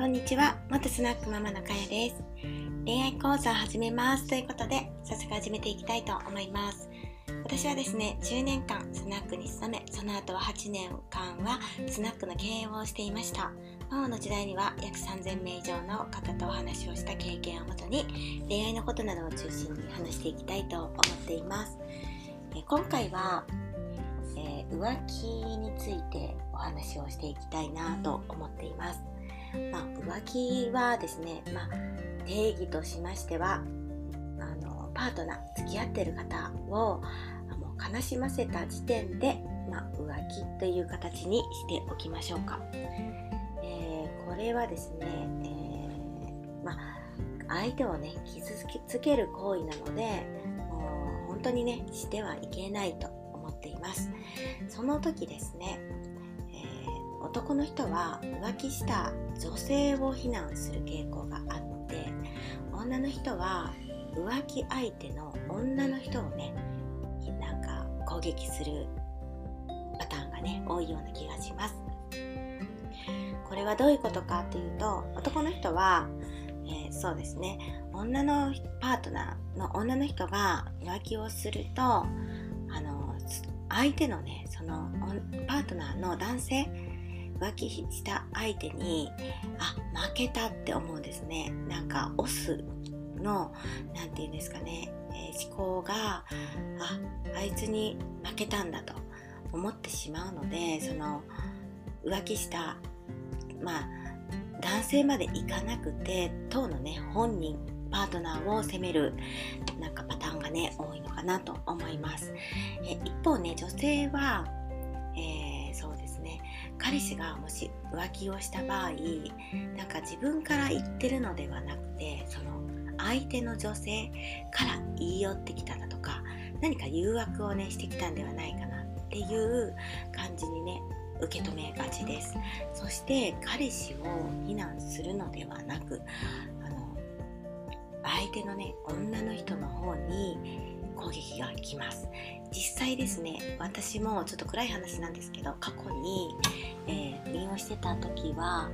こんにちは。元スナックママのかやです。恋愛講座を始めますということで早速始めていきたいと思います。私はですね10年間スナックに勤めその後は8年間はスナックの経営をしていました。ママの時代には約3000名以上の方とお話をした経験をもとに恋愛のことなどを中心に話していきたいと思っています。え今回はえー、浮気についてお話をしていきたいなと思っています。まあ、浮気はですね、まあ、定義としましてはあのパートナー付き合ってる方をもう悲しませた時点で、まあ、浮気という形にしておきましょうか。えー、これはですね、えー、ま、相手をね傷つける行為なのでもう本当にねしてはいけないと思っています。その時ですね男の人は浮気した女性を非難する傾向があって女の人は浮気相手の女の人をねなんか攻撃するパターンがね多いような気がします。これはどういうことかというと男の人は、えー、そうですね。女のパートナーの女の人が浮気をするとあの相手のねそのパートナーの男性浮気した相手にあ負けたって思うんですね。なんかオスの何て言うんですかね、えー、思考がああいつに負けたんだと思ってしまうのでその浮気したまあ男性までいかなくて当のね本人パートナーを責めるなんかパターンがね多いのかなと思います。え一方ね女性は、えー、ね。彼氏がもし浮気をした場合なんか自分から言ってるのではなくてその相手の女性から言い寄ってきただとか何か誘惑をねしてきたんではないかなっていう感じにね受け止めがちです。そして彼氏を非難するのではなくあの相手のね女の人の方に攻撃が来ます。実際ですね私もちょっと暗い話なんですけど過去に、えー、利用してた時は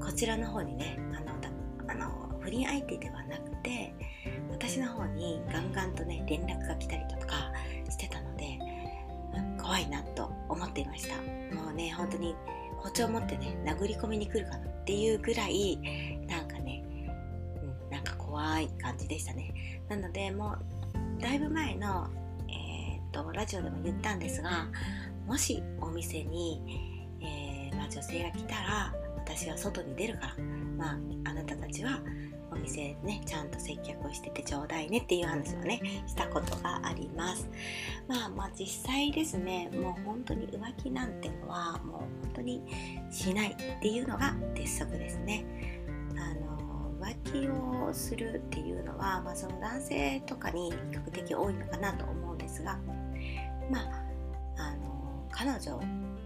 こちらの方にねあのあの不倫相手ではなくて私の方にガンガンとね連絡が来たりとかしてたので怖いなと思っていました。もうね本当に包丁持ってね殴り込みに来るかなっていうぐらいなんかね、うん、なんか怖い感じでしたね。なのでもうだいぶ前の、えーと、ラジオでも言ったんですがもしお店に、えー、まあ、女性が来たら私は外に出るから、まあ、あなたたちはお店ねちゃんと接客をしててちょうだいねっていう話をねしたことがあります。まあまあ実際ですねもう本当に浮気なんてのはもう本当にしないっていうのが鉄則ですね。浮気をするっていうのは、まあ、その男性とかに比較的多いのかなと思うんですが、まあ、あの彼女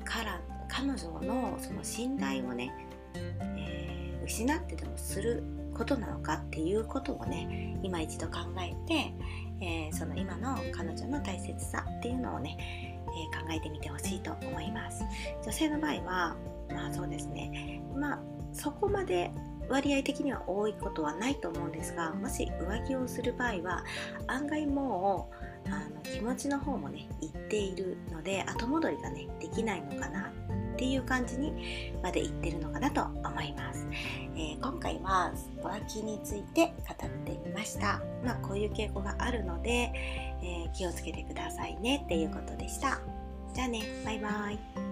から彼女のその信頼をね、えー、失ってでもすることなのかっていうことをね今一度考えて、えー、その今の彼女の大切さっていうのをね、えー、考えてみてほしいと思います。女性の場合はまあそうですね。まあそこまで割合的には多いことはないと思うんですがもし浮気をする場合は案外もうあの気持ちの方もねいっているので後戻りがねできないのかなっていう感じにまでいってるのかなと思います、えー、今回は浮気について語ってみました。まあこういう傾向があるので、えー、気をつけてくださいねっていうことでした。じゃあねバイバイ。